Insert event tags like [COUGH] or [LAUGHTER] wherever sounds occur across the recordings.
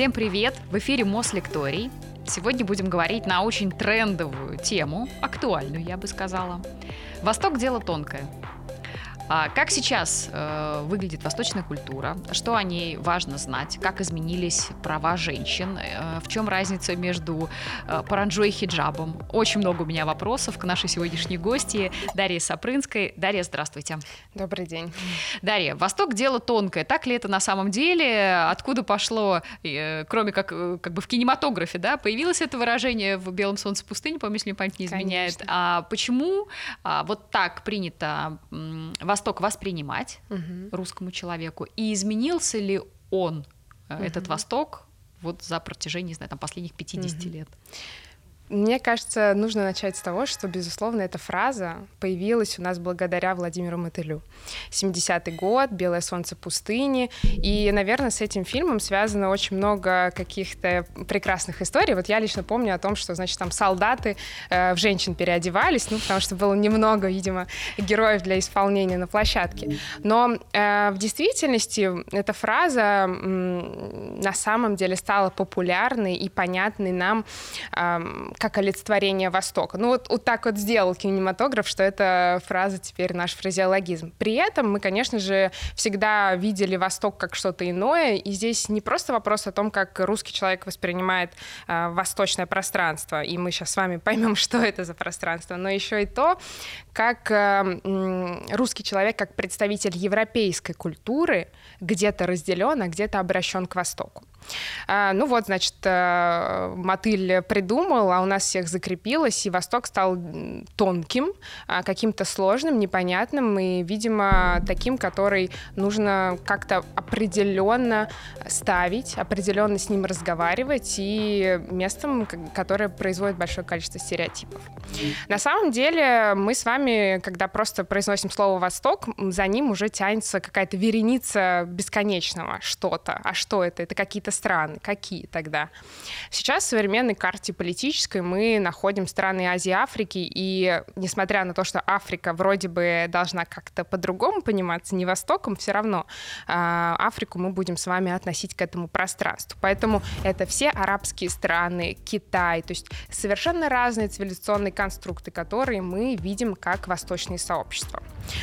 Всем привет! В эфире Мослекторий. Сегодня будем говорить на очень трендовую тему, актуальную, я бы сказала. Восток – дело тонкое. А как сейчас э, выглядит восточная культура? Что о ней важно знать? Как изменились права женщин? Э, в чем разница между э, паранджой и хиджабом? Очень много у меня вопросов к нашей сегодняшней гости Дарье Сапрынской. Дарья, здравствуйте. Добрый день. Дарья, Восток дело тонкое. Так ли это на самом деле? Откуда пошло, э, кроме как, э, как бы в кинематографе, да, появилось это выражение в «Белом солнце пустыни», по если мне память не изменяет. Конечно. А почему а, вот так принято Восток Восток воспринимать угу. русскому человеку, и изменился ли он, угу. этот Восток, вот за протяжении, не знаю, там, последних 50 угу. лет? Мне кажется, нужно начать с того, что, безусловно, эта фраза появилась у нас благодаря Владимиру Мотылю. 70-й год, «Белое солнце пустыни», и, наверное, с этим фильмом связано очень много каких-то прекрасных историй. Вот я лично помню о том, что, значит, там солдаты э, в женщин переодевались, ну, потому что было немного, видимо, героев для исполнения на площадке. Но э, в действительности эта фраза э, на самом деле стала популярной и понятной нам э, как олицетворение Востока. Ну вот, вот так вот сделал кинематограф, что эта фраза теперь наш фразеологизм. При этом мы, конечно же, всегда видели Восток как что-то иное, и здесь не просто вопрос о том, как русский человек воспринимает э, восточное пространство, и мы сейчас с вами [LAUGHS] поймем, что это за пространство, но еще и то, как э, русский человек, как представитель европейской культуры, где-то разделен, а где-то обращен к Востоку. А, ну вот, значит, э, мотыль придумал, а у нас всех закрепилось, и Восток стал тонким, а, каким-то сложным, непонятным, и, видимо, таким, который нужно как-то определенно ставить, определенно с ним разговаривать, и местом, которое производит большое количество стереотипов. На самом деле мы с вами, когда просто произносим слово «Восток», за ним уже тянется какая-то вереница бесконечного что-то. А что это? Это какие-то страны. Какие тогда? Сейчас в современной карте политической мы находим страны Азии и Африки, и несмотря на то, что Африка вроде бы должна как-то по-другому пониматься, не Востоком, все равно э, Африку мы будем с вами относить к этому пространству. Поэтому это все арабские страны, Китай, то есть совершенно разные цивилизационные конструкты, которые мы видим как восточные сообщества.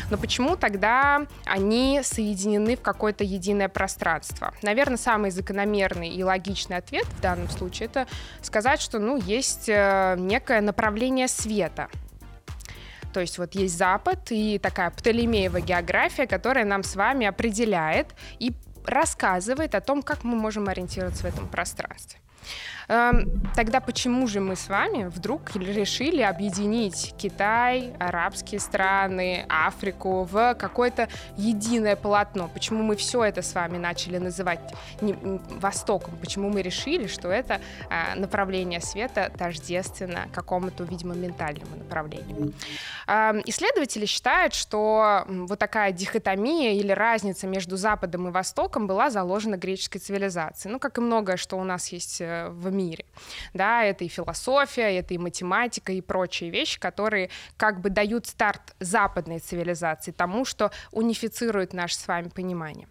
Но почему тогда они соединены в какое-то единое пространство? Наверное, самый закономерный и логичный ответ в данном случае это сказать, что ну, есть э, некое направление света, то есть вот есть Запад и такая Птолемеева география, которая нам с вами определяет и рассказывает о том, как мы можем ориентироваться в этом пространстве. Эм, тогда почему же мы с вами вдруг решили объединить Китай, арабские страны, Африку в какое-то единое полотно? Почему мы все это с вами начали называть Востоком? Почему мы решили, что это э, направление света тождественно какому-то, видимо, ментальному направлению? Эм, исследователи считают, что вот такая дихотомия или разница между Западом и Востоком была заложена греческой цивилизацией. Ну, как и многое, что у нас есть э, в мире. Да, это и философия, это и математика, и прочие вещи, которые как бы дают старт западной цивилизации тому, что унифицирует наше с вами понимание.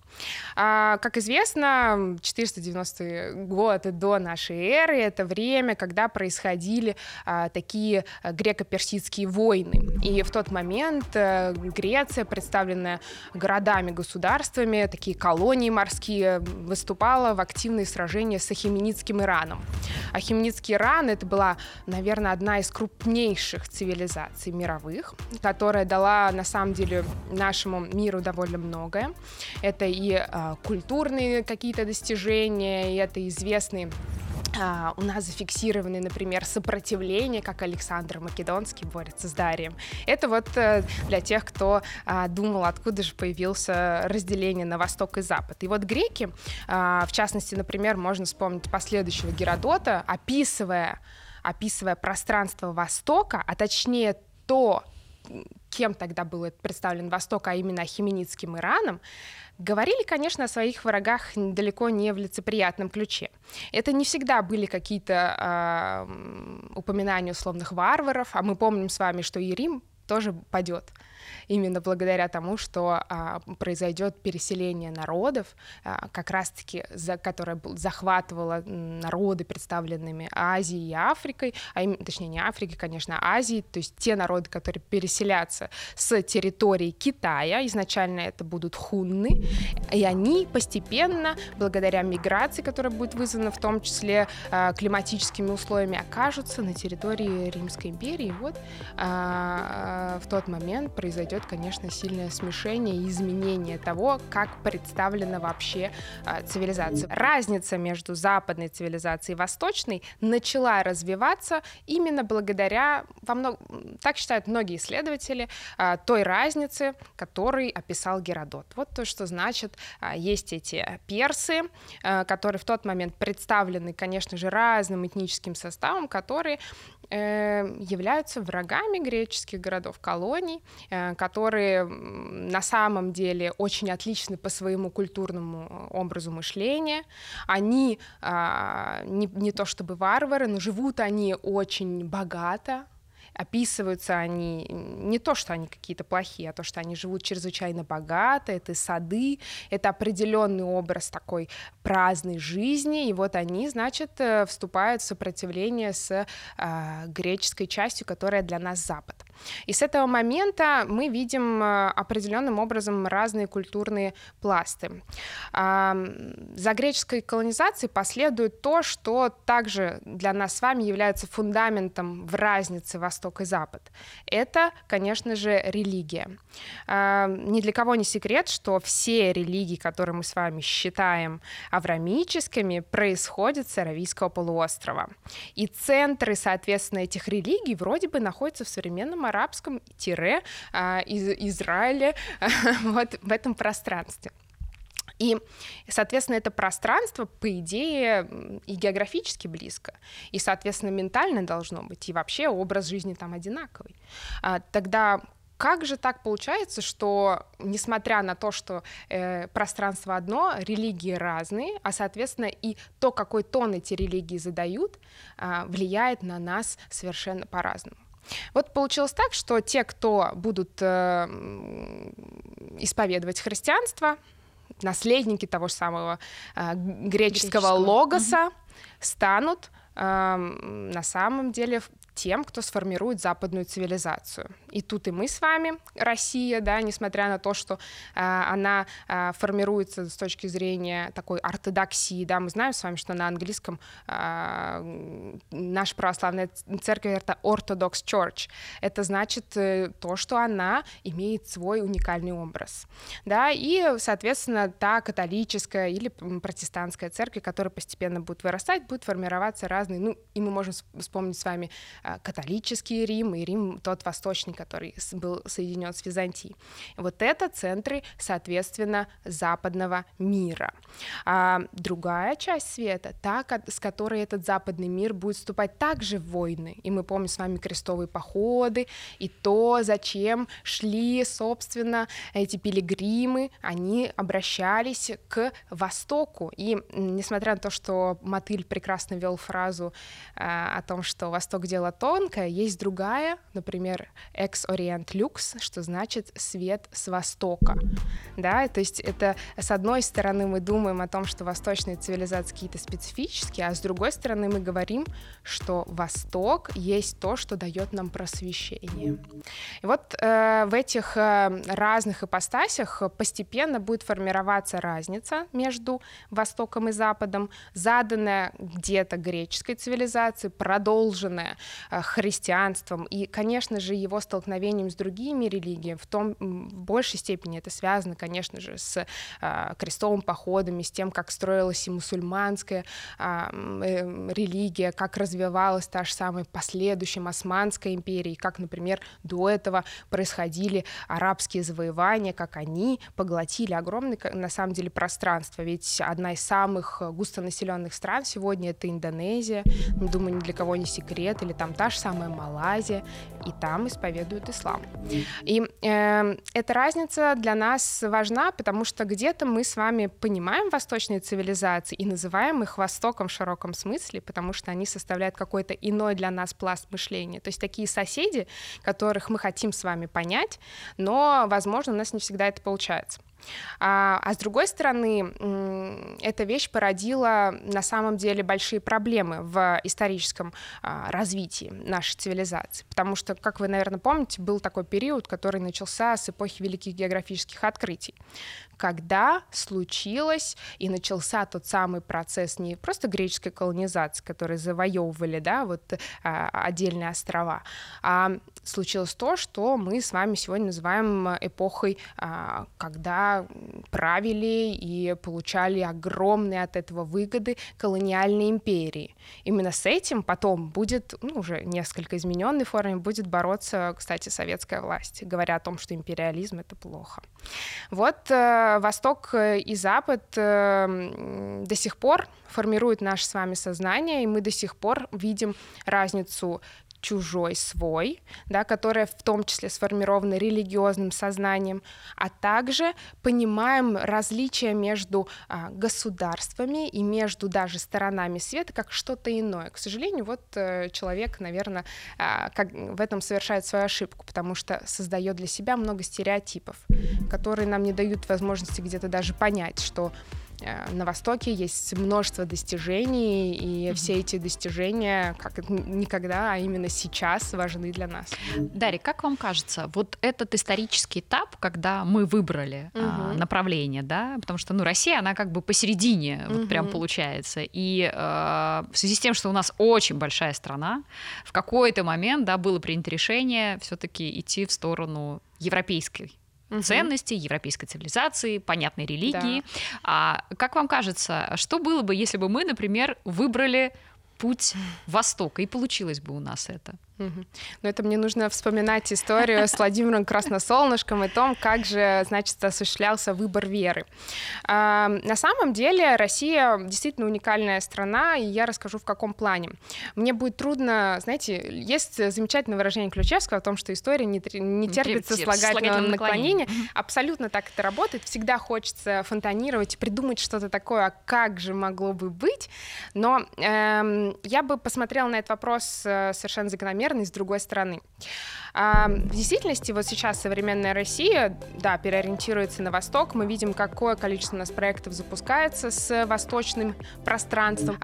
А, как известно, 490 годы до нашей эры — это время, когда происходили а, такие греко-персидские войны. И в тот момент а, Греция, представленная городами, государствами, такие колонии морские, выступала в активные сражения с Ахименидским Ираном. Ахименидский Иран — это была, наверное, одна из крупнейших цивилизаций мировых, которая дала, на самом деле, нашему миру довольно многое. Это и э, культурные какие-то достижения, и это известные Uh, у нас зафиксированы, например, сопротивление, как Александр Македонский борется с Дарием. Это вот uh, для тех, кто uh, думал, откуда же появился разделение на Восток и Запад. И вот греки, в частности, например, можно вспомнить последующего Геродота, описывая, описывая пространство Востока, а точнее то, кем тогда был представлен Восток, а именно Хименидским Ираном, говорили, конечно, о своих врагах далеко не в лицеприятном ключе. Это не всегда были какие-то э, упоминания условных варваров, а мы помним с вами, что и Рим тоже падет именно благодаря тому, что а, произойдет переселение народов, а, как раз-таки, за, которое захватывало народы, представленными Азией и Африкой, а им, точнее не Африкой, конечно, а Азией, то есть те народы, которые переселятся с территории Китая, изначально это будут хунны, и они постепенно, благодаря миграции, которая будет вызвана в том числе а, климатическими условиями, окажутся на территории Римской империи. И вот а, в тот момент произойдет, конечно, сильное смешение и изменение того, как представлена вообще а, цивилизация. Разница между западной цивилизацией и восточной начала развиваться именно благодаря, во много, так считают многие исследователи, той разницы, которую описал Геродот. Вот то, что значит, есть эти персы, которые в тот момент представлены, конечно же, разным этническим составом, которые э, являются врагами греческих городов-колоний, э, которые на самом деле очень отличны по своему культурному образу мышления. Они а, не то чтобы варвары, но живут они очень богато, описываются они не то, что они какие-то плохие, а то, что они живут чрезвычайно богато, это сады, это определенный образ такой праздной жизни, и вот они, значит, э, вступают в сопротивление с э, греческой частью, которая для нас Запад. И с этого момента мы видим э, определенным образом разные культурные пласты. За греческой колонизацией последует то, что также для нас с вами является фундаментом в разнице Восток и Запад. Это, конечно же, религия. Ни для кого не секрет, что все религии, которые мы с вами считаем аврамическими, происходят с Аравийского полуострова. И центры, соответственно, этих религий вроде бы находятся в современном арабском тире а, из Израиле [LAUGHS] вот в этом пространстве. И, соответственно, это пространство, по идее, и географически близко, и, соответственно, ментально должно быть, и вообще образ жизни там одинаковый. А, тогда как же так получается, что, несмотря на то, что э, пространство одно, религии разные, а, соответственно, и то, какой тон эти религии задают, э, влияет на нас совершенно по-разному? Вот получилось так, что те, кто будут э, исповедовать христианство, наследники того же самого э, греческого, греческого логоса, угу. станут э, на самом деле тем, кто сформирует западную цивилизацию. И тут и мы с вами, Россия, да, несмотря на то, что э, она э, формируется с точки зрения такой ортодоксии, да, мы знаем с вами, что на английском э, наша православная церковь это Orthodox Church. Это значит э, то, что она имеет свой уникальный образ, да, и, соответственно, та католическая или протестантская церковь, которая постепенно будет вырастать, будет формироваться разные, ну, и мы можем вспомнить с вами католический Рим и Рим тот восточный, который был соединен с Византией. Вот это центры, соответственно, западного мира. А другая часть света, та, с которой этот западный мир будет вступать также в войны. И мы помним с вами крестовые походы и то, зачем шли, собственно, эти пилигримы, они обращались к востоку. И несмотря на то, что Мотыль прекрасно вел фразу э, о том, что Восток дело тонкая, есть другая, например, orient lux, что значит свет с востока. Да, то есть это с одной стороны мы думаем о том, что восточные цивилизации какие-то специфические, а с другой стороны мы говорим, что Восток есть то, что дает нам просвещение. И вот э, в этих э, разных ипостасях постепенно будет формироваться разница между Востоком и Западом, заданная где-то греческой цивилизацией, продолженная христианством и, конечно же, его столкновением с другими религиями, в том в большей степени это связано, конечно же, с э, крестовым походами, с тем, как строилась и мусульманская а, э, религия, как развивалась та же самая последующая Османская империя, и как, например, до этого происходили арабские завоевания, как они поглотили огромное, на самом деле, пространство. Ведь одна из самых густонаселенных стран сегодня это Индонезия, думаю, ни для кого не секрет, или там та же самая Малайзия, и там исповедуют ислам. И э, эта разница для нас важна, потому что где-то мы с вами понимаем восточные цивилизации и называем их Востоком в широком смысле, потому что они составляют какой-то иной для нас пласт мышления. То есть такие соседи, которых мы хотим с вами понять, но, возможно, у нас не всегда это получается. А, а с другой стороны, эта вещь породила на самом деле большие проблемы в историческом а, развитии нашей цивилизации. Потому что, как вы, наверное, помните, был такой период, который начался с эпохи великих географических открытий когда случилось и начался тот самый процесс не просто греческой колонизации, которые завоевывали, да, вот а, отдельные острова, а случилось то, что мы с вами сегодня называем эпохой, а, когда правили и получали огромные от этого выгоды колониальные империи. Именно с этим потом будет, ну, уже несколько измененной форме, будет бороться, кстати, советская власть, говоря о том, что империализм — это плохо. Вот э, Восток э, и Запад э, до сих пор формируют наше с вами сознание, и мы до сих пор видим разницу чужой свой, да, которая в том числе сформирована религиозным сознанием, а также понимаем различия между а, государствами и между даже сторонами света как что-то иное. К сожалению, вот а, человек, наверное, а, как, в этом совершает свою ошибку, потому что создает для себя много стереотипов, которые нам не дают возможности где-то даже понять, что Э, на Востоке есть множество достижений, и mm-hmm. все эти достижения как никогда, а именно сейчас важны для нас. Дарья, как вам кажется, вот этот исторический этап, когда мы выбрали mm-hmm. а, направление, да, потому что, ну, Россия, она как бы посередине, mm-hmm. вот прям получается, и а, в связи с тем, что у нас очень большая страна, в какой-то момент, да, было принято решение все-таки идти в сторону европейской угу. ценностей, европейской цивилизации, понятной религии. Да. А как вам кажется, что было бы, если бы мы, например, выбрали путь Востока, и получилось бы у нас это? Угу. Но это мне нужно вспоминать историю с Владимиром Красносолнышком и том, как же, значит, осуществлялся выбор веры. А, на самом деле Россия действительно уникальная страна, и я расскажу в каком плане. Мне будет трудно, знаете, есть замечательное выражение Ключевского о том, что история не, не терпится слагательного наклонения. Абсолютно так это работает. Всегда хочется фонтанировать, придумать что-то такое, а как же могло бы быть. Но эм, я бы посмотрела на этот вопрос э, совершенно закономерно закономерность с другой стороны. В действительности вот сейчас современная Россия, да, переориентируется на восток. Мы видим, какое количество у нас проектов запускается с восточным пространством.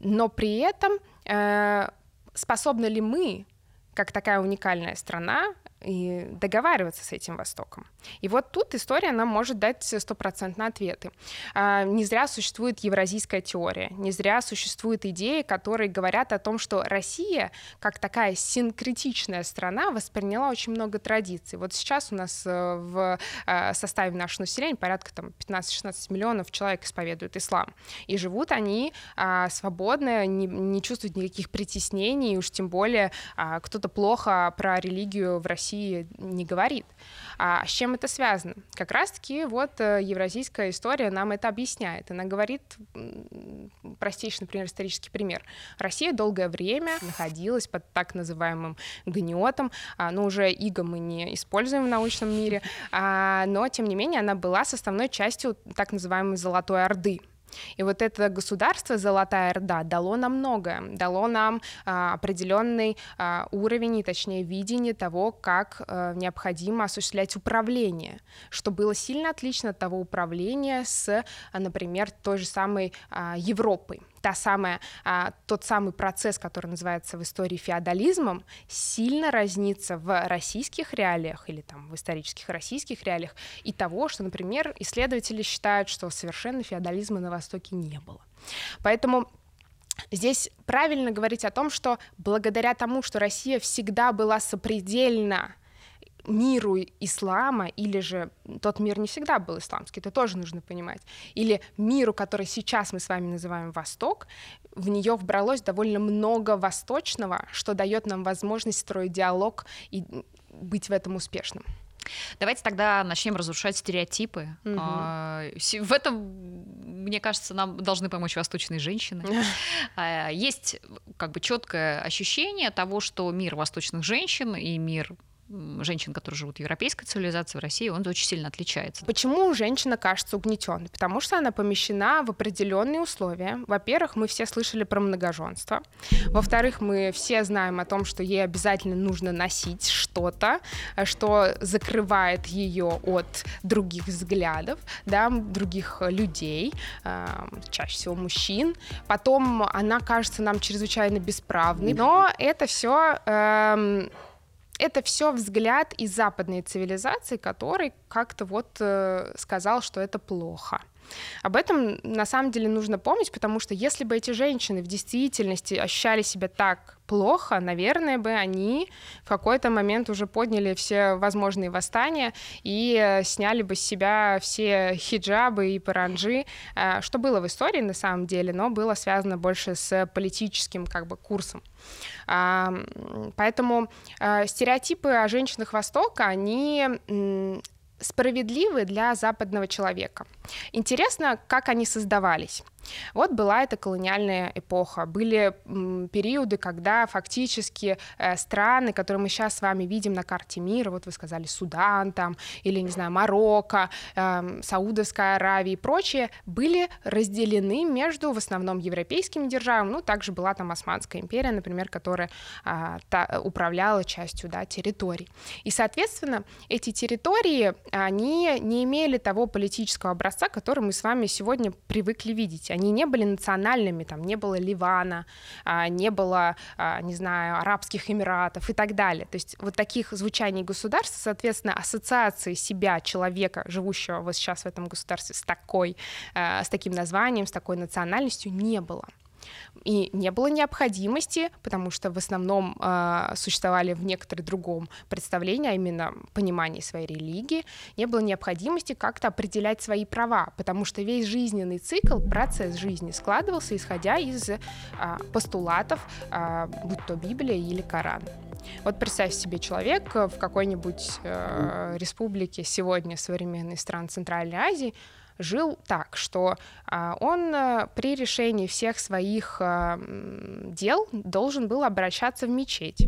Но при этом а, способны ли мы как такая уникальная страна и договариваться с этим Востоком. И вот тут история нам может дать стопроцентные ответы. А, не зря существует евразийская теория, не зря существуют идеи, которые говорят о том, что Россия, как такая синкретичная страна, восприняла очень много традиций. Вот сейчас у нас э, в э, составе нашего населения порядка там, 15-16 миллионов человек исповедуют ислам. И живут они а, свободно, не, чувствуют никаких притеснений, уж тем более а, кто-то плохо про религию в России Не говорит. А с чем это связано? Как раз-таки вот э, евразийская история нам это объясняет. Она говорит, простейший, например, исторический пример. Россия долгое время находилась под так называемым гнетом, а, но уже иго мы не используем в научном мире, а, но тем не менее она была составной частью так называемой Золотой Орды. И вот это государство Золотая Орда дало нам многое, дало нам а, определенный а, уровень, и точнее видение того, как а, необходимо осуществлять управление, что было сильно отлично от того управления с, а, например, той же самой а, Европой та самая, а, тот самый процесс, который называется в истории феодализмом, сильно разнится в российских реалиях или там в исторических российских реалиях и того, что, например, исследователи считают, что совершенно феодализма на Востоке не было. Поэтому Здесь правильно говорить о том, что благодаря тому, что Россия всегда была сопредельна миру ислама, или же тот мир не всегда был исламский, это тоже нужно понимать, или миру, который сейчас мы с вами называем Восток, в нее вбралось довольно много восточного, что дает нам возможность строить диалог и быть в этом успешным. Давайте тогда начнем разрушать стереотипы. Угу. В этом мне кажется, нам должны помочь восточные женщины. [LAUGHS] А, есть как бы четкое ощущение того, что мир восточных женщин и мир женщин, которые живут в европейской цивилизации, в России, он очень сильно отличается. Почему женщина кажется угнетенной? Потому что она помещена в определенные условия. Во-первых, мы все слышали про многоженство. Во-вторых, мы все знаем о том, что ей обязательно нужно носить что-то, что закрывает ее от других взглядов, да, других людей, э, чаще всего мужчин. Потом она кажется нам чрезвычайно бесправной. Но это все э, это все взгляд из западной цивилизации, который как-то вот э, сказал, что это плохо. Об этом на самом деле нужно помнить, потому что если бы эти женщины в действительности ощущали себя так плохо, наверное бы они в какой-то момент уже подняли все возможные восстания и э, сняли бы с себя все хиджабы и паранджи, э, что было в истории на самом деле, но было связано больше с политическим как бы курсом. Поэтому э, стереотипы о женщинах Востока, они справедливы для западного человека. Интересно, как они создавались. Вот была эта колониальная эпоха. Были периоды, когда фактически э, страны, которые мы сейчас с вами видим на карте мира, вот вы сказали Судан там, или, не знаю, Марокко, э, Саудовская Аравия и прочее, были разделены между в основном европейскими державами, ну, также была там Османская империя, например, которая э, та, управляла частью да, территорий. И, соответственно, эти территории, они не имели того политического образца, который мы с вами сегодня привыкли видеть они не были национальными, там не было Ливана, а, не было, а, не знаю, Арабских Эмиратов и так далее. То есть вот таких звучаний государств, соответственно, ассоциации себя, человека, живущего вот сейчас в этом государстве с такой, а, с таким названием, с такой национальностью не было. И не было необходимости, потому что в основном э, существовали в некотором другом представлении, а именно понимании своей религии, не было необходимости как-то определять свои права, потому что весь жизненный цикл, процесс жизни складывался, исходя из э, постулатов, э, будь то Библия или Коран. Вот представь себе человек в какой-нибудь э, республике сегодня современной стран Центральной Азии, жил так, что а, он а, при решении всех своих а, дел должен был обращаться в мечеть,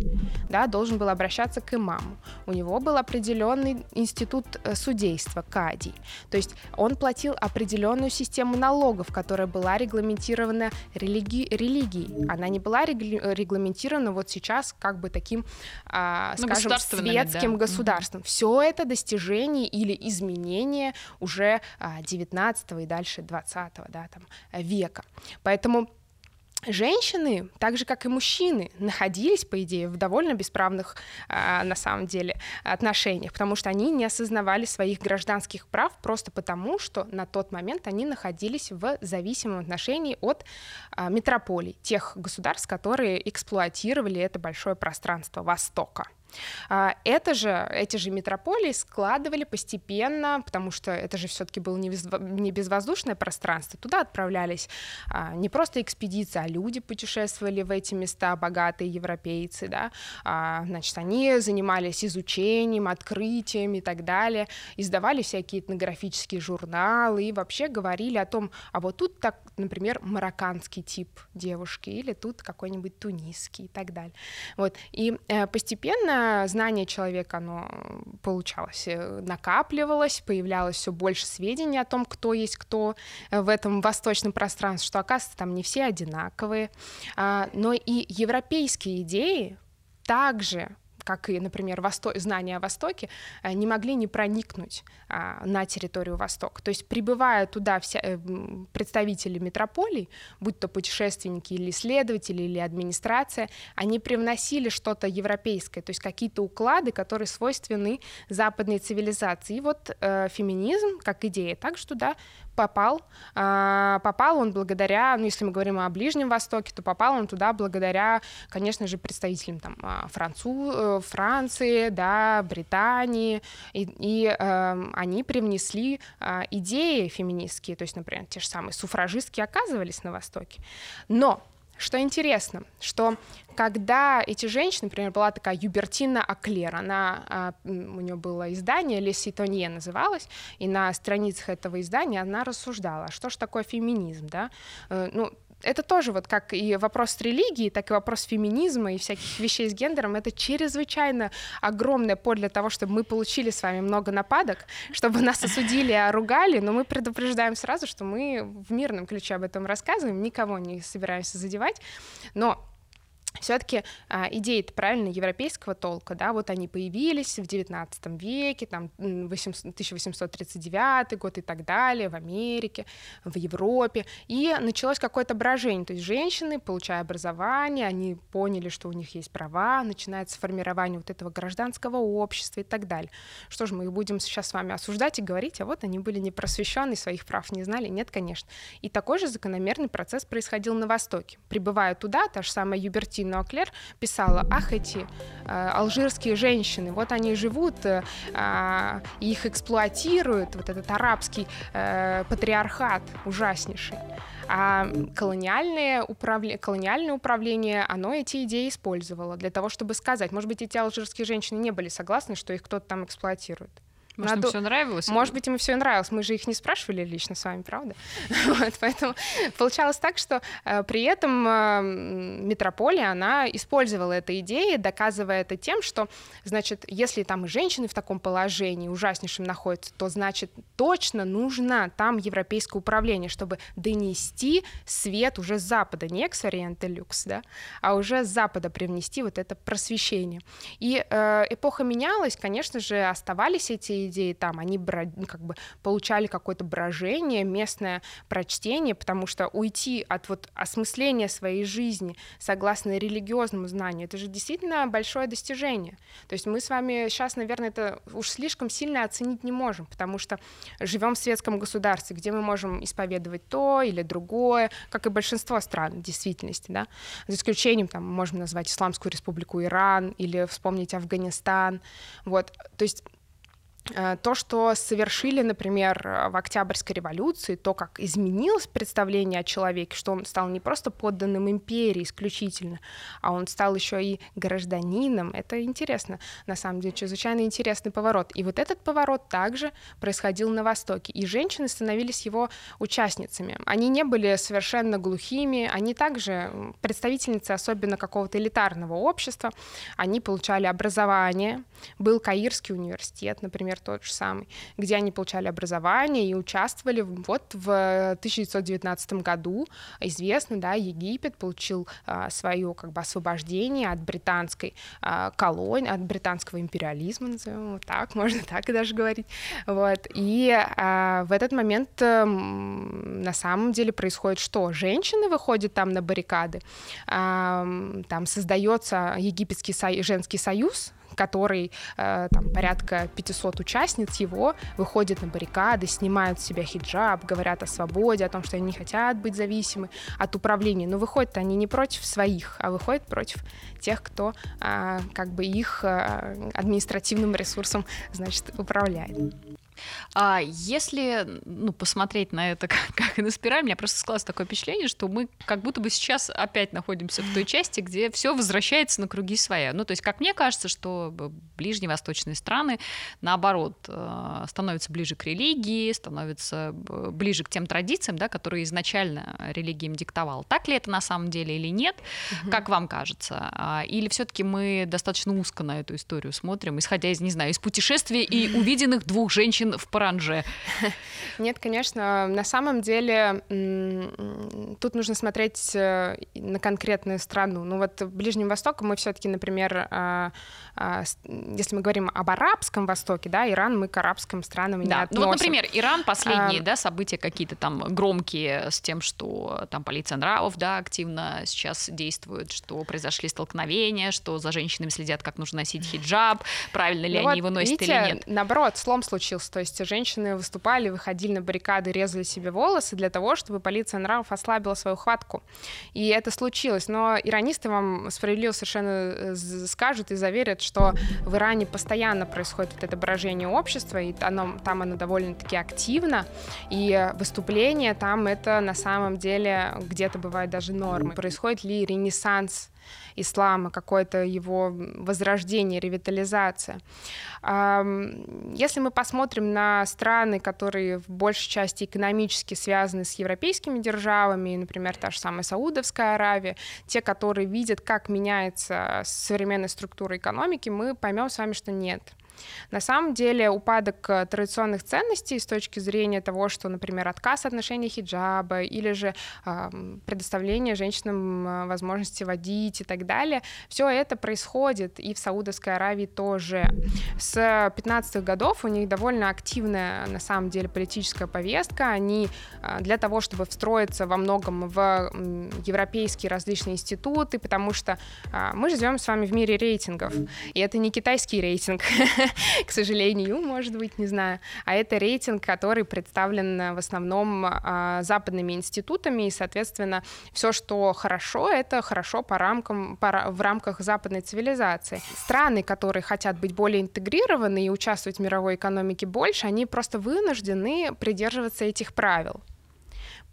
да, должен был обращаться к имаму. У него был определенный институт э, судейства, кади. То есть он платил определенную систему налогов, которая была регламентирована религи религией. Она не была регламентирована вот сейчас как бы таким, а, ну, скажем, светским да. государством. Mm-hmm. Все это достижение или изменение уже а, 19 и дальше 20 да, там, века. Поэтому женщины, так же как и мужчины, находились, по идее, в довольно бесправных, э, на самом деле, отношениях, потому что они не осознавали своих гражданских прав просто потому, что на тот момент они находились в зависимом отношении от э, метрополий, тех государств, которые эксплуатировали это большое пространство Востока. А, это же, эти же метрополии складывали постепенно, потому что это же все-таки было не безвоздушное пространство, туда отправлялись а, не просто экспедиции, а люди путешествовали в эти места, богатые европейцы, да, а, значит, они занимались изучением, открытием и так далее, издавали всякие этнографические журналы и вообще говорили о том, а вот тут так, например, марокканский тип девушки или тут какой-нибудь тунисский и так далее. Вот. И э, знание человека, оно получалось, э, накапливалось, появлялось все больше сведений о том, кто есть кто э, в этом восточном пространстве, что, оказывается, там не все одинаковые. А, но и европейские идеи также как и, например, восто... знания о Востоке, э, не могли не проникнуть а, на территорию Востока. То есть, прибывая туда вся, э, представители метрополий, будь то путешественники или исследователи, или администрация, они привносили что-то европейское, то есть какие-то уклады, которые свойственны западной цивилизации. И вот э, феминизм, как идея, также туда попал. А, попал он благодаря, ну, если мы говорим о Ближнем Востоке, то попал он туда благодаря, конечно же, представителям там, а, Францу, э, Франции, да, Британии, и, и э, они привнесли э, идеи феминистские, то есть, например, те же самые суфражистки оказывались на Востоке. Но что интересно, что когда эти женщины, например, была такая Юбертина Аклер, она, а, у нее было издание «Le Citoyen» называлось, и на страницах этого издания она рассуждала, что же такое феминизм, да, э, ну, это тоже вот как и вопрос религии, так и вопрос феминизма и всяких вещей с гендером, это чрезвычайно огромное поле для того, чтобы мы получили с вами много нападок, чтобы нас осудили, ругали, но мы предупреждаем сразу, что мы в мирном ключе об этом рассказываем, никого не собираемся задевать, но все-таки а, идеи правильно европейского толка, да, вот они появились в XIX веке, там 1839 год и так далее, в Америке, в Европе, и началось какое-то брожение, то есть женщины, получая образование, они поняли, что у них есть права, начинается формирование вот этого гражданского общества и так далее. Что же, мы будем сейчас с вами осуждать и говорить, а вот они были непросвещены, своих прав не знали? Нет, конечно. И такой же закономерный процесс происходил на Востоке. Прибывая туда, та же самая Юбертина Кристина Оклер писала, ах, эти э, алжирские женщины, вот они живут, э, э, их эксплуатируют, вот этот арабский э, патриархат ужаснейший. А колониальное, управле... колониальное управление, оно эти идеи использовало для того, чтобы сказать, может быть, эти алжирские женщины не были согласны, что их кто-то там эксплуатирует. Может, Надо... им все нравилось? Может быть, им все нравилось. Мы же их не спрашивали лично с вами, правда? [LAUGHS] вот, поэтому получалось так, что э, при этом э, метрополия, она использовала эту идею, доказывая это тем, что, значит, если там и женщины в таком положении ужаснейшем находятся, то, значит, точно нужно там европейское управление, чтобы донести свет уже с запада, не экс ориенте люкс, да, а уже с запада привнести вот это просвещение. И э, эпоха менялась, конечно же, оставались эти идеи там, они ну, как бы получали какое-то брожение, местное прочтение, потому что уйти от вот осмысления своей жизни согласно религиозному знанию, это же действительно большое достижение. То есть мы с вами сейчас, наверное, это уж слишком сильно оценить не можем, потому что живем в светском государстве, где мы можем исповедовать то или другое, как и большинство стран в действительности, да, за исключением, там, можем назвать Исламскую республику Иран или вспомнить Афганистан, вот, то есть то, что совершили, например, в Октябрьской революции, то, как изменилось представление о человеке, что он стал не просто подданным империи исключительно, а он стал еще и гражданином, это интересно, на самом деле, чрезвычайно интересный поворот. И вот этот поворот также происходил на Востоке, и женщины становились его участницами. Они не были совершенно глухими, они также представительницы особенно какого-то элитарного общества, они получали образование, был Каирский университет, например, например, тот же самый, где они получали образование и участвовали. Вот в 1919 году известно, да, Египет получил а, свое как бы освобождение от британской а, колонии, от британского империализма, назовем его так, [LAUGHS] можно так и даже говорить. Вот. И а, в этот момент а, на самом деле происходит что? Женщины выходят там на баррикады, а, там создается египетский со- женский союз, который э, там порядка 500 участниц его выходят на баррикады, снимают с себя хиджаб, говорят о свободе, о том, что они не хотят быть зависимы от управления. Но выходят они не против своих, а выходят против тех, кто э, как бы их э, административным ресурсом, значит, управляет. А если ну, посмотреть на это [LAUGHS] как, как на спираль, меня просто складывается такое впечатление, что мы как будто бы сейчас опять находимся в той части, где все возвращается на круги своя. Ну, то есть, как мне кажется, что ближневосточные страны, наоборот, э, становятся ближе к религии, становятся ближе к тем традициям, да, которые изначально религия им диктовала. Так ли это на самом деле или нет? Угу. Как вам кажется? А, или все-таки мы достаточно узко на эту историю смотрим, исходя из, не знаю, из путешествия и [CLEARS THROAT] увиденных двух женщин женщин в Паранже? [LAUGHS] Нет, конечно, на самом деле тут нужно смотреть э, на конкретную страну. Ну вот в Ближнем Востоке мы все-таки, например, а, если мы говорим об Арабском Востоке, да, Иран мы к арабским странам не да. относим. Ну вот, например, Иран последние, а... да, события какие-то там громкие с тем, что там полиция нравов, да, активно сейчас действует, что произошли столкновения, что за женщинами следят, как нужно носить хиджаб, правильно ли ну они вот, его носят видите, или нет. Наоборот, слом случился То есть женщины выступали, выходили на баррикады, резали себе волосы для того, чтобы полиция нравов ослабила свою хватку. И это случилось. Но иронисты вам справедливо совершенно э, скажут и заверят, что в Иране постоянно происходит вот это брожение общества, и оно, там оно довольно-таки активно, и выступление там это на самом деле где-то бывает даже нормой. Происходит ли ренессанс ислама, какое-то его возрождение, ревитализация. Если мы посмотрим на страны, которые в большей части экономически связаны с европейскими державами, например, та же самая Саудовская Аравия, те, которые видят, как меняется современная структура экономики, мы поймем с вами, что нет. На самом деле упадок э, традиционных ценностей с точки зрения того, что, например, отказ от ношения хиджаба или же э, предоставление женщинам э, возможности водить и так далее, все это происходит и в Саудовской Аравии тоже. С 15-х годов у них довольно активная, на самом деле, политическая повестка. Они э, для того, чтобы встроиться во многом в европейские различные институты, потому что мы живем с вами в мире рейтингов, и это не китайский рейтинг, [LAUGHS] [LAUGHS] к сожалению, может быть, не знаю. А это рейтинг, который представлен э, в основном а, западными институтами, и, соответственно, все, что хорошо, это хорошо по рамкам, по, в рамках западной цивилизации. Страны, которые хотят быть более интегрированы и участвовать в мировой экономике больше, они просто вынуждены придерживаться этих правил.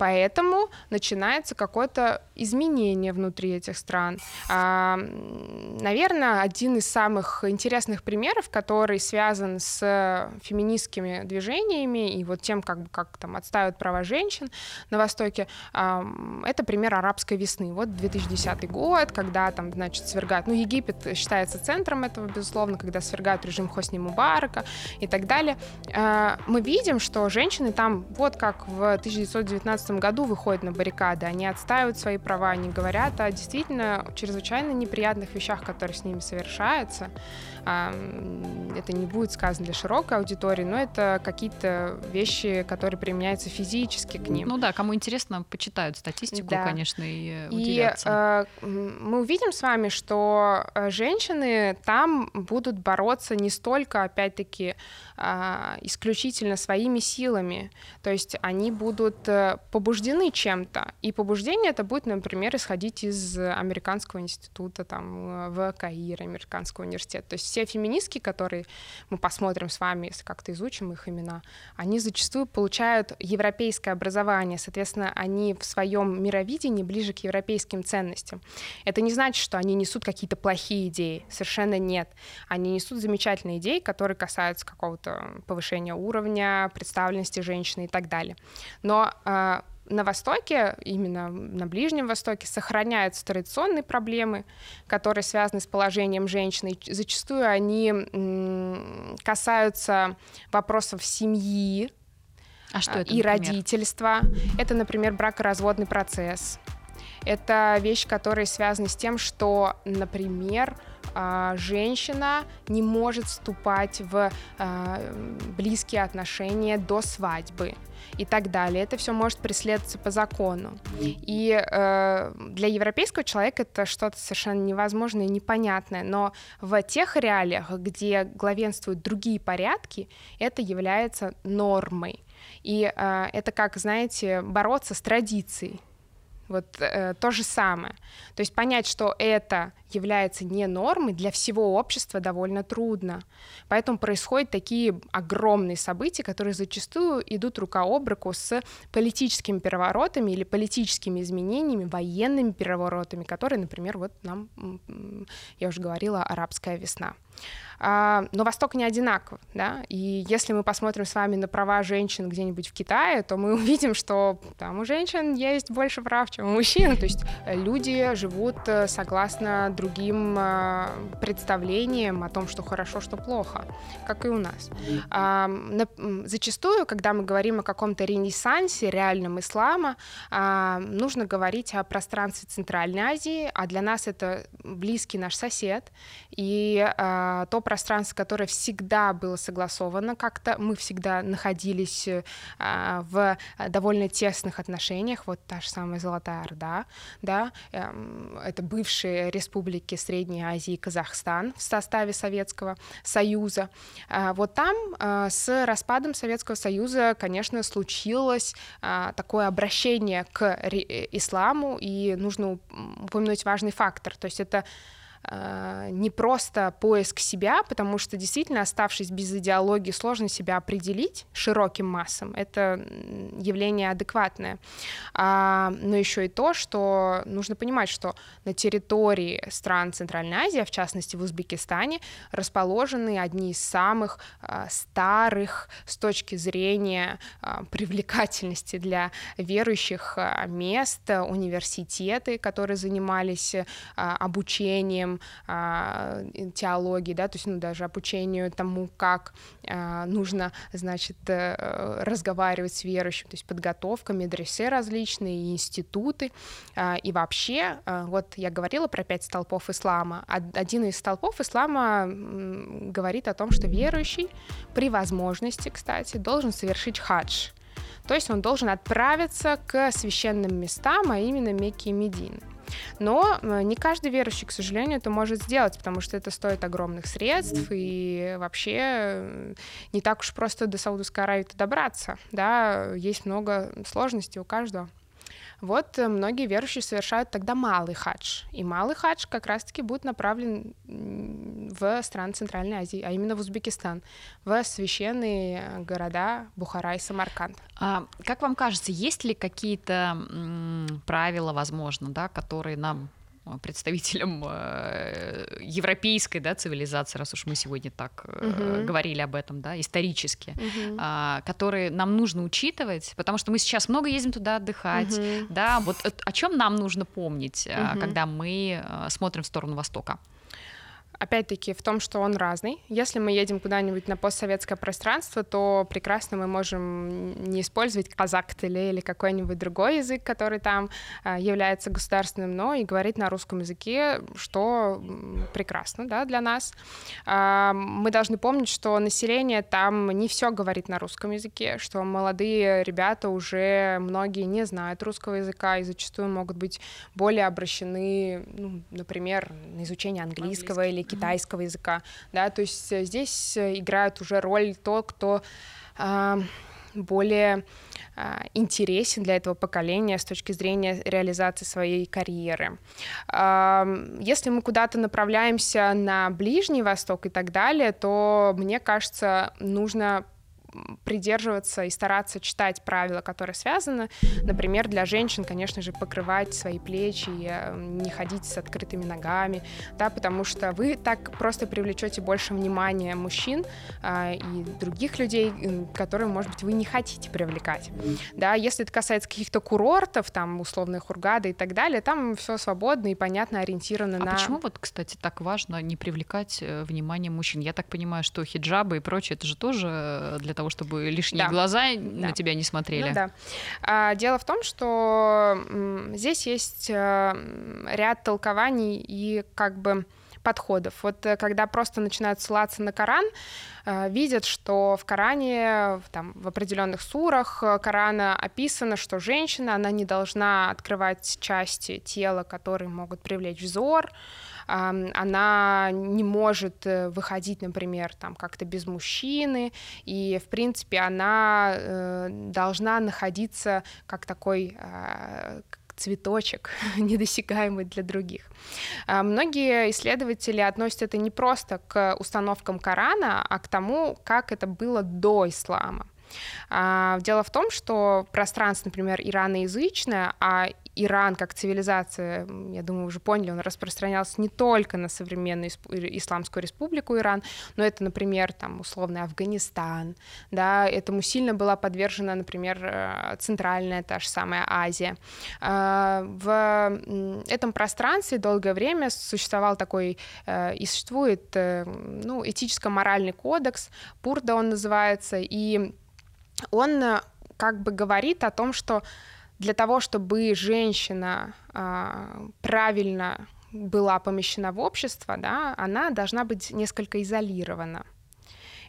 Поэтому начинается какое-то изменение внутри этих стран. А, наверное, один из самых интересных примеров, который связан с феминистскими движениями и вот тем, как, как там отстаивают права женщин на Востоке, а, это пример арабской весны. Вот 2010 год, когда там, значит, свергают, ну, Египет считается центром этого, безусловно, когда свергают режим Хосни Мубарака и так далее. А, мы видим, что женщины там, вот как в 1919 году выходят на баррикады, они отстаивают свои права, они говорят о действительно чрезвычайно неприятных вещах, которые с ними совершаются. Это не будет сказано для широкой аудитории, но это какие-то вещи, которые применяются физически к ним. Ну да, кому интересно, почитают статистику, да. конечно, и удивятся. И э, мы увидим с вами, что э, женщины там будут бороться не столько, опять-таки, э, исключительно своими силами, то есть они будут э, побуждены чем-то, и побуждение это будет, например, исходить из американского института там э, в Каире, американского университета, то есть все феминистки, которые мы посмотрим с вами, если как-то изучим их имена, они зачастую получают европейское образование, соответственно, они в своем мировидении ближе к европейским ценностям. Это не значит, что они несут какие-то плохие идеи, совершенно нет. Они несут замечательные идеи, которые касаются какого-то повышения уровня, представленности женщины и так далее. Но э, на Востоке, именно на Ближнем Востоке, сохраняются традиционные проблемы, которые связаны с положением женщины. Зачастую они касаются вопросов семьи а что это, и например? родительства. Это, например, бракоразводный процесс. Это вещи, которые связаны с тем, что, например, женщина не может вступать в а, близкие отношения до свадьбы и так далее. Это все может преследоваться по закону. И э, для европейского человека это что-то совершенно невозможное и непонятное. Но в тех реалиях, где главенствуют другие порядки, это является нормой. И э, это как, знаете, бороться с традицией. Вот э, то же самое. То есть понять, что это является не нормой, для всего общества довольно трудно. Поэтому происходят такие огромные события, которые зачастую идут рука об руку с политическими переворотами или политическими изменениями, военными переворотами, которые, например, вот нам, я уже говорила, арабская весна. А, но Восток не одинаков, да, и если мы посмотрим с вами на права женщин где-нибудь в Китае, то мы [LAUGHS] увидим, что там у женщин есть больше прав, чем у мужчин, то есть э, люди живут э, согласно другим э, представлениям о том, что хорошо, что плохо, как и у нас. А, зачастую, когда мы говорим о каком-то ренессансе реальном ислама, а, нужно говорить о пространстве Центральной Азии, а для нас это близкий наш сосед, и то пространство, которое всегда было согласовано как-то, мы всегда находились а, в довольно тесных отношениях, вот та же самая Золотая Орда, да, эм, это бывшие республики Средней Азии и Казахстан в составе Советского Союза. А, вот там а, с распадом Советского Союза, конечно, случилось такое обращение к э, исламу, и нужно упомянуть важный фактор, то есть это Э, не просто поиск себя, потому что действительно, оставшись без идеологии, сложно себя определить широким массам. Это явление адекватное. А, но еще и то, что нужно понимать, что на территории стран Центральной Азии, а в частности в Узбекистане, расположены одни из самых а, старых с точки зрения а, привлекательности для верующих а, мест, университеты, которые занимались а, обучением обучением а, теологии, да, то есть, ну, даже обучению тому, как а, нужно, значит, а, разговаривать с верующим, то есть подготовка, медресе различные, институты, а, и вообще, вот я говорила про пять столпов ислама, один из столпов ислама говорит о том, что верующий при возможности, кстати, должен совершить хадж, то есть он должен отправиться к священным местам, а именно Мекке и Медин. Но э, не каждый верующий, к сожалению, это может сделать, потому что это стоит огромных средств, и вообще э, не так уж просто до Саудовской Аравии добраться, да, есть много сложностей у каждого. Вот э, многие верующие совершают тогда малый хадж. И малый хадж как раз-таки будет направлен в страны Центральной Азии, а именно в Узбекистан, в священные города Бухара и Самарканд. А, как вам кажется, есть ли какие-то правила, возможно, да, которые нам Э, представителям э, европейской да, цивилизации, раз уж мы сегодня так uh-huh. говорили об этом, да, исторически, uh-huh. которые нам нужно учитывать, потому что мы сейчас много ездим туда отдыхать, uh-huh. да, вот о чем нам нужно помнить, uh-huh. когда мы смотрим в сторону Востока опять-таки, в том, что он разный. Если мы едем куда-нибудь на постсоветское пространство, то прекрасно мы можем не использовать казак или какой-нибудь другой язык, который там а, является государственным, но и говорить на русском языке, что прекрасно да, для нас. А, мы должны помнить, что население там не все говорит на русском языке, что молодые ребята уже многие не знают русского языка и зачастую могут быть более обращены, ну, например, на изучение английского Английский. или китайского языка, да, то есть э, здесь э, играет уже роль то, кто э, более э, интересен для этого поколения с точки зрения реализации своей карьеры. Э, если мы куда-то направляемся на Ближний Восток и так далее, то мне кажется, нужно придерживаться и стараться читать правила, которые связаны. Например, для женщин, конечно же, покрывать свои плечи, э, не ходить с открытыми ногами, да, потому что вы так просто привлечете больше внимания мужчин а, и других людей, которые, может быть, вы не хотите привлекать. Да, если это касается каких-то курортов, там, условные хургады и так далее, там все свободно и понятно ориентировано а на... почему вот, кстати, так важно не привлекать э, внимание мужчин? Я так понимаю, что хиджабы и прочее, это же тоже для того, того, чтобы лишние да. глаза да. на тебя не смотрели. Ну, да. а, дело в том, что здесь есть а, ряд толкований и как бы подходов. Вот э, когда просто начинают ссылаться на Коран, э, видят, что в Коране, там, в определенных сурах Корана описано, что женщина, она не должна открывать части тела, которые могут привлечь взор, она не может э, выходить, например, там как-то без мужчины, и, в принципе, она э, должна находиться как такой а, цветочек, [LAUGHS] недосягаемый для других. А, многие исследователи относят это не просто к установкам Корана, а к тому, как это было до ислама. А, дело в том, что пространство, например, ираноязычное, а Иран как цивилизация, я думаю, уже поняли, он распространялся не только на современную Исламскую республику Иран, но это, например, там условный Афганистан, да, этому сильно была подвержена, например, э, центральная та же самая Азия. А, в этом пространстве долгое время существовал такой э, и существует э, ну, этическо-моральный кодекс, Пурда он называется, и он как бы говорит о том, что для того, чтобы женщина а, правильно была помещена в общество, да, она должна быть несколько изолирована.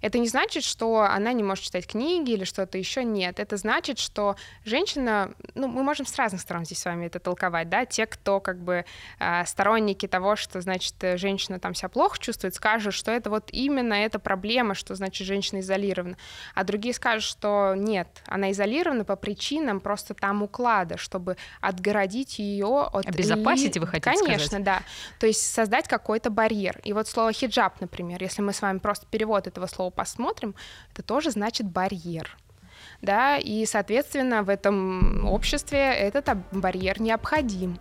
Это не значит, что она не может читать книги или что-то еще. Нет, это значит, что женщина, ну, мы можем с разных сторон здесь с вами это толковать, да, те, кто как бы а, сторонники того, что, значит, женщина там себя плохо чувствует, скажут, что это вот именно эта проблема, что, значит, женщина изолирована, а другие скажут, что нет, она изолирована по причинам просто там уклада, чтобы отгородить ее от... Обезопасить, ли... вы хотите Конечно, сказать? да. То есть создать какой-то барьер. И вот слово хиджаб, например, если мы с вами просто перевод этого слова посмотрим, это тоже значит барьер да, и, соответственно, в этом обществе этот барьер необходим.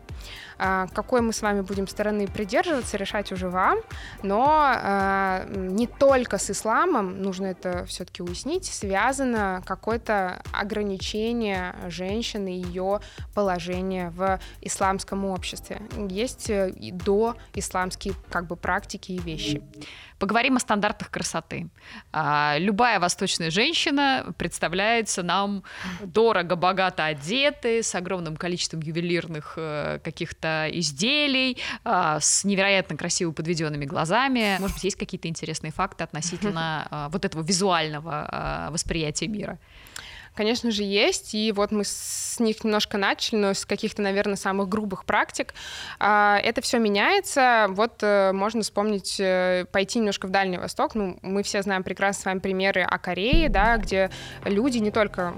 А, какой мы с вами будем стороны придерживаться, решать уже вам, но а, не только с исламом, нужно это все-таки уяснить, связано какое-то ограничение женщины, ее положение в исламском обществе. Есть э, и до исламские как бы практики и вещи. Поговорим о стандартах красоты. А, любая восточная женщина представляется нам дорого, богато одетой, с огромным количеством ювелирных э, каких-то изделий, а, с невероятно красиво подведенными глазами. Может быть, есть какие-то интересные факты [LAUGHS] относительно а, вот этого визуального восприятия мира? Конечно же, есть, и вот мы с них немножко начали, но с каких-то, наверное, самых грубых практик. А, это все меняется. Вот э, можно вспомнить, э, пойти немножко в Дальний Восток. Ну, мы все знаем прекрасно с вами примеры о Корее, да, где люди, не только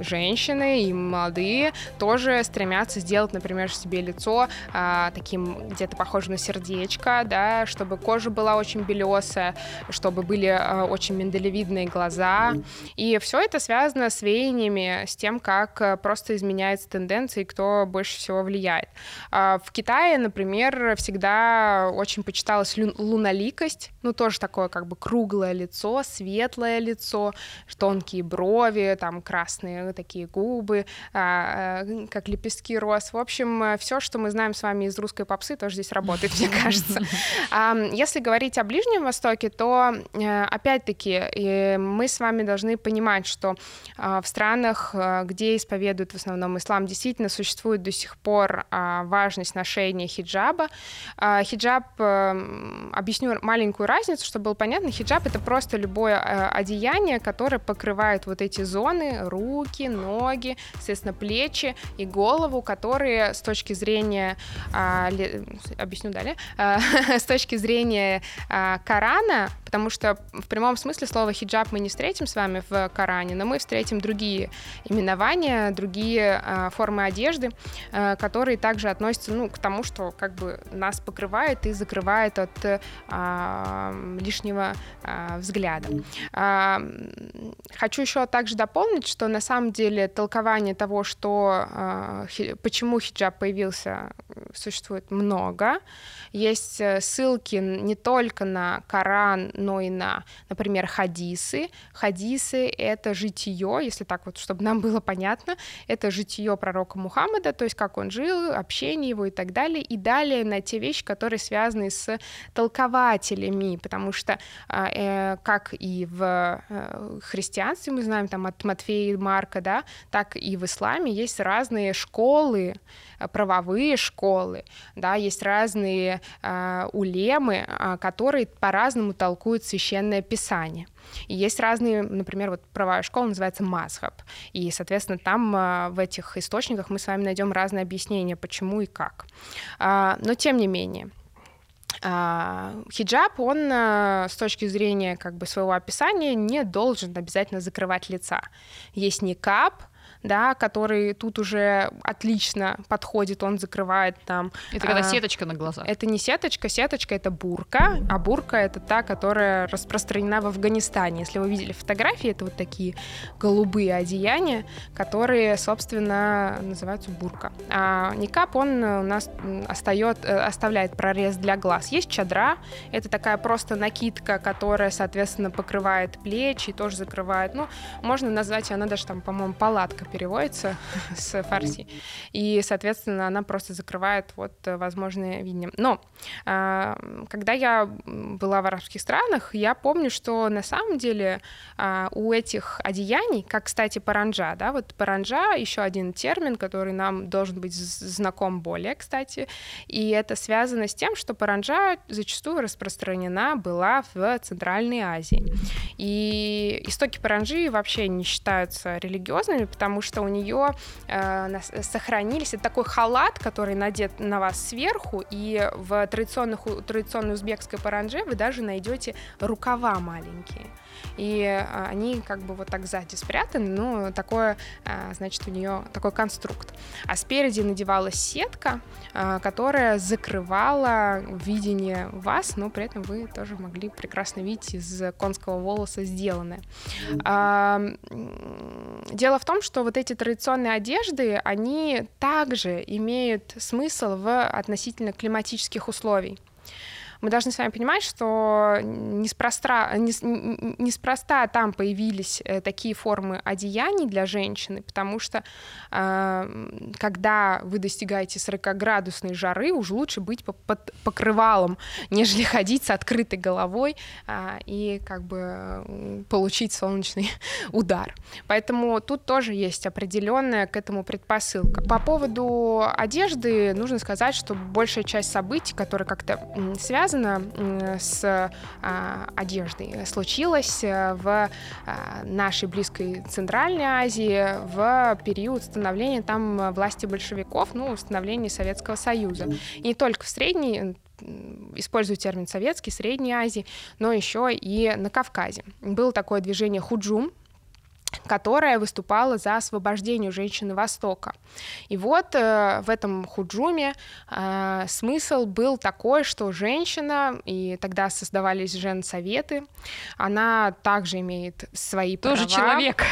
женщины и молодые, тоже стремятся сделать, например, себе лицо а, таким где-то похожим на сердечко, да, чтобы кожа была очень белесая, чтобы были а, очень миндалевидные глаза. И все это связано с веяниями, с тем, как э, просто изменяется тенденция и кто больше всего влияет. А, в Китае, например, всегда очень почиталась луналикость, ну тоже такое как бы круглое лицо, светлое лицо, тонкие брови, там красные такие губы, а, э, как лепестки роз. В общем, э, все, что мы знаем с вами из русской попсы, тоже здесь работает, мне кажется. [LAUGHS] Если говорить о Ближнем Востоке, то опять-таки мы с вами должны понимать, что а, в странах, э, где исповедуют в основном ислам, действительно существует до сих пор а, важность ношения хиджаба. А, хиджаб, э, объясню маленькую разницу, чтобы было понятно, хиджаб — это просто любое э, одеяние, которое покрывает вот эти зоны, руки, ноги, соответственно, плечи и голову, которые с точки зрения, объясню далее, [LAUGHS] с точки зрения Корана, потому что в прямом смысле слова хиджаб мы не встретим с вами в Коране, но мы встретим другие именования, другие э, формы одежды, э, которые также относятся ну, к тому, что как бы нас покрывает и закрывает от э, лишнего э, взгляда. Э, хочу еще также дополнить, что на самом деле толкование того, что э, почему хиджаб появился, существует много. Есть э, ссылки не только на Коран, но и на, например, хадисы. Хадисы — это житие, если так вот, чтобы нам было понятно, это житие пророка Мухаммада, то есть как он жил, общение его и так далее, и далее на те вещи, которые связаны с толкователями, потому что а, э, как и в э, христианстве, мы знаем там от Матфея и Марка, да, так и в исламе есть разные школы, правовые школы, да, есть разные э, улемы, э, которые по-разному толкуют священное писание. И есть разные, например, вот правая школа называется Масхаб, и, соответственно, там э, в этих источниках мы с вами найдем разные объяснения, почему и как. Э, но тем не менее, хиджаб, он с точки зрения как бы своего описания не должен обязательно закрывать лица. Есть никап, да, который тут уже отлично подходит, он закрывает там... Это когда а, сеточка на глазах. Это не сеточка, сеточка — это бурка, а бурка — это та, которая распространена в Афганистане. Если вы видели фотографии, это вот такие голубые одеяния, которые, собственно, называются бурка. А никап, он у нас остает, э, оставляет прорез для глаз. Есть чадра, это такая просто накидка, которая, соответственно, покрывает плечи и тоже закрывает, ну, можно назвать, она даже там, по-моему, палатка переводится [LAUGHS] с фарси. И, соответственно, она просто закрывает вот возможные видения. Но а, когда я была в арабских странах, я помню, что на самом деле а, у этих одеяний, как, кстати, паранджа, да, вот паранджа еще один термин, который нам должен быть знаком более, кстати, и это связано с тем, что паранджа зачастую распространена была в Центральной Азии. И истоки паранджи вообще не считаются религиозными, потому что у нее э, сохранились. Это такой халат, который надет на вас сверху, и в традиционных, традиционной узбекской паранже вы даже найдете рукава маленькие и а, они как бы вот так сзади спрятаны, ну, такое, а, значит, у нее такой конструкт. А спереди надевалась сетка, а, которая закрывала видение вас, но при этом вы тоже могли прекрасно видеть из конского волоса сделанное. Дело в том, что вот эти традиционные одежды, они также имеют смысл в относительно климатических условий мы должны с вами понимать, что неспроста, неспроста там появились э, такие формы одеяний для женщины, потому что э, когда вы достигаете 40-градусной жары, уж лучше быть под покрывалом, нежели ходить с открытой головой а, и как бы получить солнечный [LAUGHS] удар. Поэтому тут тоже есть определенная к этому предпосылка. По поводу одежды нужно сказать, что большая часть событий, которые как-то связаны связано с а, одеждой. Случилось э, в а, нашей близкой Центральной Азии в период становления там власти большевиков, ну, становления Советского Союза. И не только в Средней использую термин советский, Средней Азии, но еще и на Кавказе. Было такое движение худжум, которая выступала за освобождение женщины Востока. И вот э, в этом худжуме э, смысл был такой, что женщина, и тогда создавались женсоветы, она также имеет свои тоже права. Тоже человек.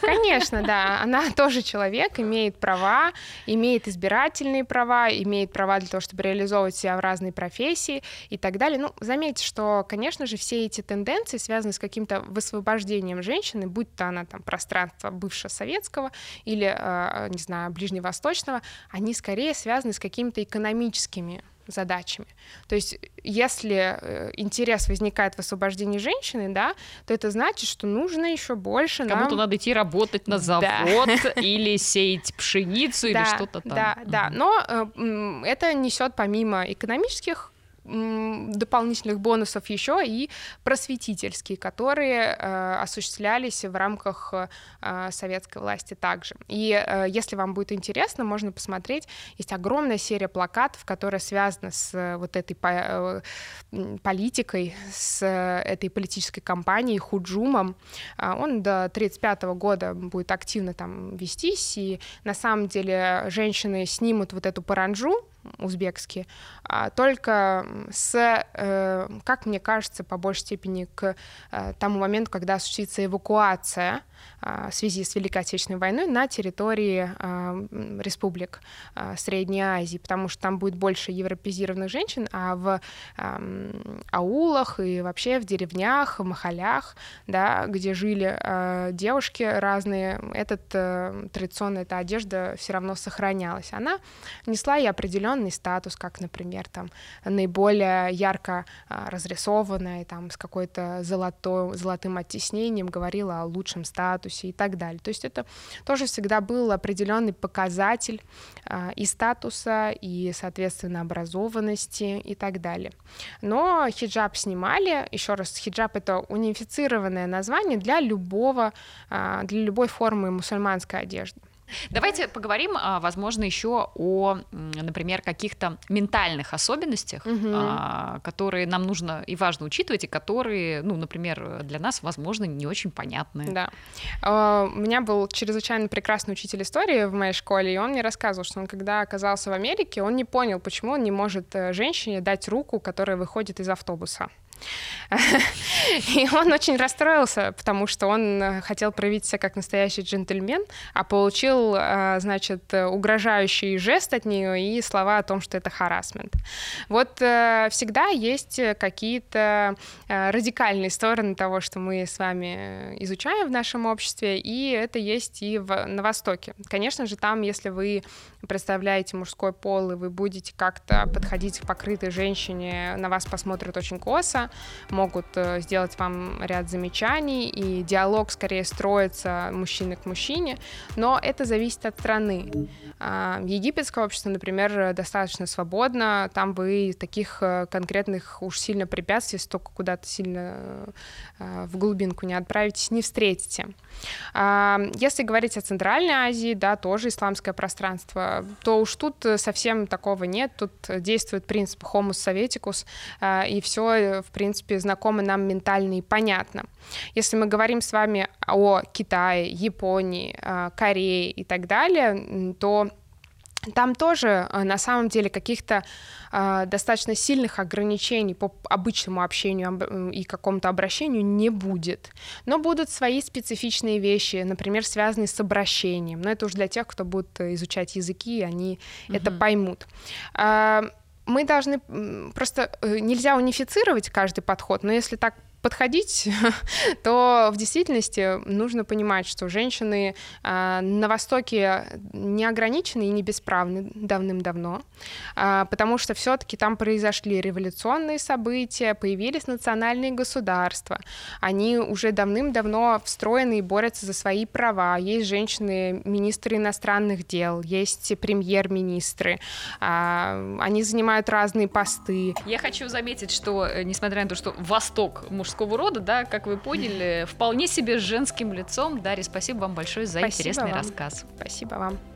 Конечно, да, она тоже человек, имеет права, имеет избирательные права, имеет права для того, чтобы реализовывать себя в разные профессии и так далее. Ну, заметьте, что, конечно же, все эти тенденции связаны с каким-то высвобождением женщины, будь то она там пространства бывшего советского или, э, не знаю, ближневосточного, они скорее связаны с какими-то экономическими задачами. То есть, если э, интерес возникает в освобождении женщины, да, то это значит, что нужно еще больше. Как нам... надо идти работать на завод да. [LAUGHS] или сеять пшеницу или что-то там. Да, да. Но э, это несет помимо экономических дополнительных бонусов еще и просветительские, которые э, осуществлялись в рамках э, советской власти также. И э, если вам будет интересно, можно посмотреть, есть огромная серия плакатов, которая связана с вот этой по политикой, с этой политической кампанией Худжумом. Э, он до 1935 года будет активно там вестись, и на самом деле женщины снимут вот эту паранджу, узбекские, а только с, э, как мне кажется, по большей степени к э, тому моменту, когда осуществится эвакуация а, в связи с Великой Отечественной войной на территории а, республик а, Средней Азии, потому что там будет больше европезированных женщин, а в аулах и вообще в деревнях, в махалях, да, где жили девушки разные, этот э, традиционная эта одежда все равно сохранялась. Она несла и определенный статус, как, например, там наиболее ярко разрисованная, там с какой-то золотой, золотым оттеснением говорила о лучшем статусе статусе и так далее. То есть это тоже всегда был определенный показатель а, и статуса, и, соответственно, образованности и так далее. Но хиджаб снимали, еще раз, хиджаб это унифицированное название для любого, а, для любой формы мусульманской одежды. Давайте поговорим, а, возможно, еще о, например, каких-то ментальных особенностях, угу. которые нам нужно и важно учитывать, и которые, ну, например, для нас, возможно, не очень понятны. Да. А, у меня был чрезвычайно прекрасный учитель истории в моей школе, и он мне рассказывал, что он, когда оказался в Америке, он не понял, почему он не может э, женщине дать руку, которая выходит из автобуса. И он очень расстроился, потому что он э, хотел проявить себя как настоящий джентльмен, а получил, э, значит, угрожающий жест от нее и слова о том, что это харасмент. Вот э, всегда есть какие-то радикальные стороны того, что мы с вами изучаем в нашем обществе, и это есть и в, на Востоке. Конечно же, там, если вы представляете мужской пол, и вы будете как-то подходить к покрытой женщине, на вас посмотрят очень косо, могут э, сделать вам ряд замечаний, и диалог скорее строится мужчины к мужчине, но это зависит от страны. А, египетское общество, например, достаточно свободно, там вы таких э, конкретных уж сильно препятствий, столько куда-то сильно э, в глубинку не отправитесь, не встретите. А, если говорить о Центральной Азии, да, тоже исламское пространство, то уж тут совсем такого нет, тут действует принцип homus советикус, и все, в принципе, знакомо нам ментально и понятно. Если мы говорим с вами о Китае, Японии, а, Корее и так далее, то там тоже а, на самом деле каких-то э, достаточно сильных ограничений по обычному общению и какому-то обращению не будет. Но будут свои специфичные вещи, например, связанные с обращением. Но это уже для тех, кто будет изучать языки, они угу. это поймут. Э, мы должны просто э, нельзя унифицировать каждый подход, но если так подходить, [LAUGHS] то в действительности нужно понимать, что женщины э, на Востоке не ограничены и не бесправны давным-давно, э, потому что все-таки там произошли революционные события, появились национальные государства, они уже давным-давно встроены и борются за свои права. Есть женщины-министры иностранных дел, есть премьер-министры, э, они занимают разные посты. Я хочу заметить, что, э, несмотря на то, что Восток мужской мужского рода, да, как вы поняли, вполне себе женским лицом. Дарья, спасибо вам большое за спасибо интересный вам. рассказ. Спасибо вам.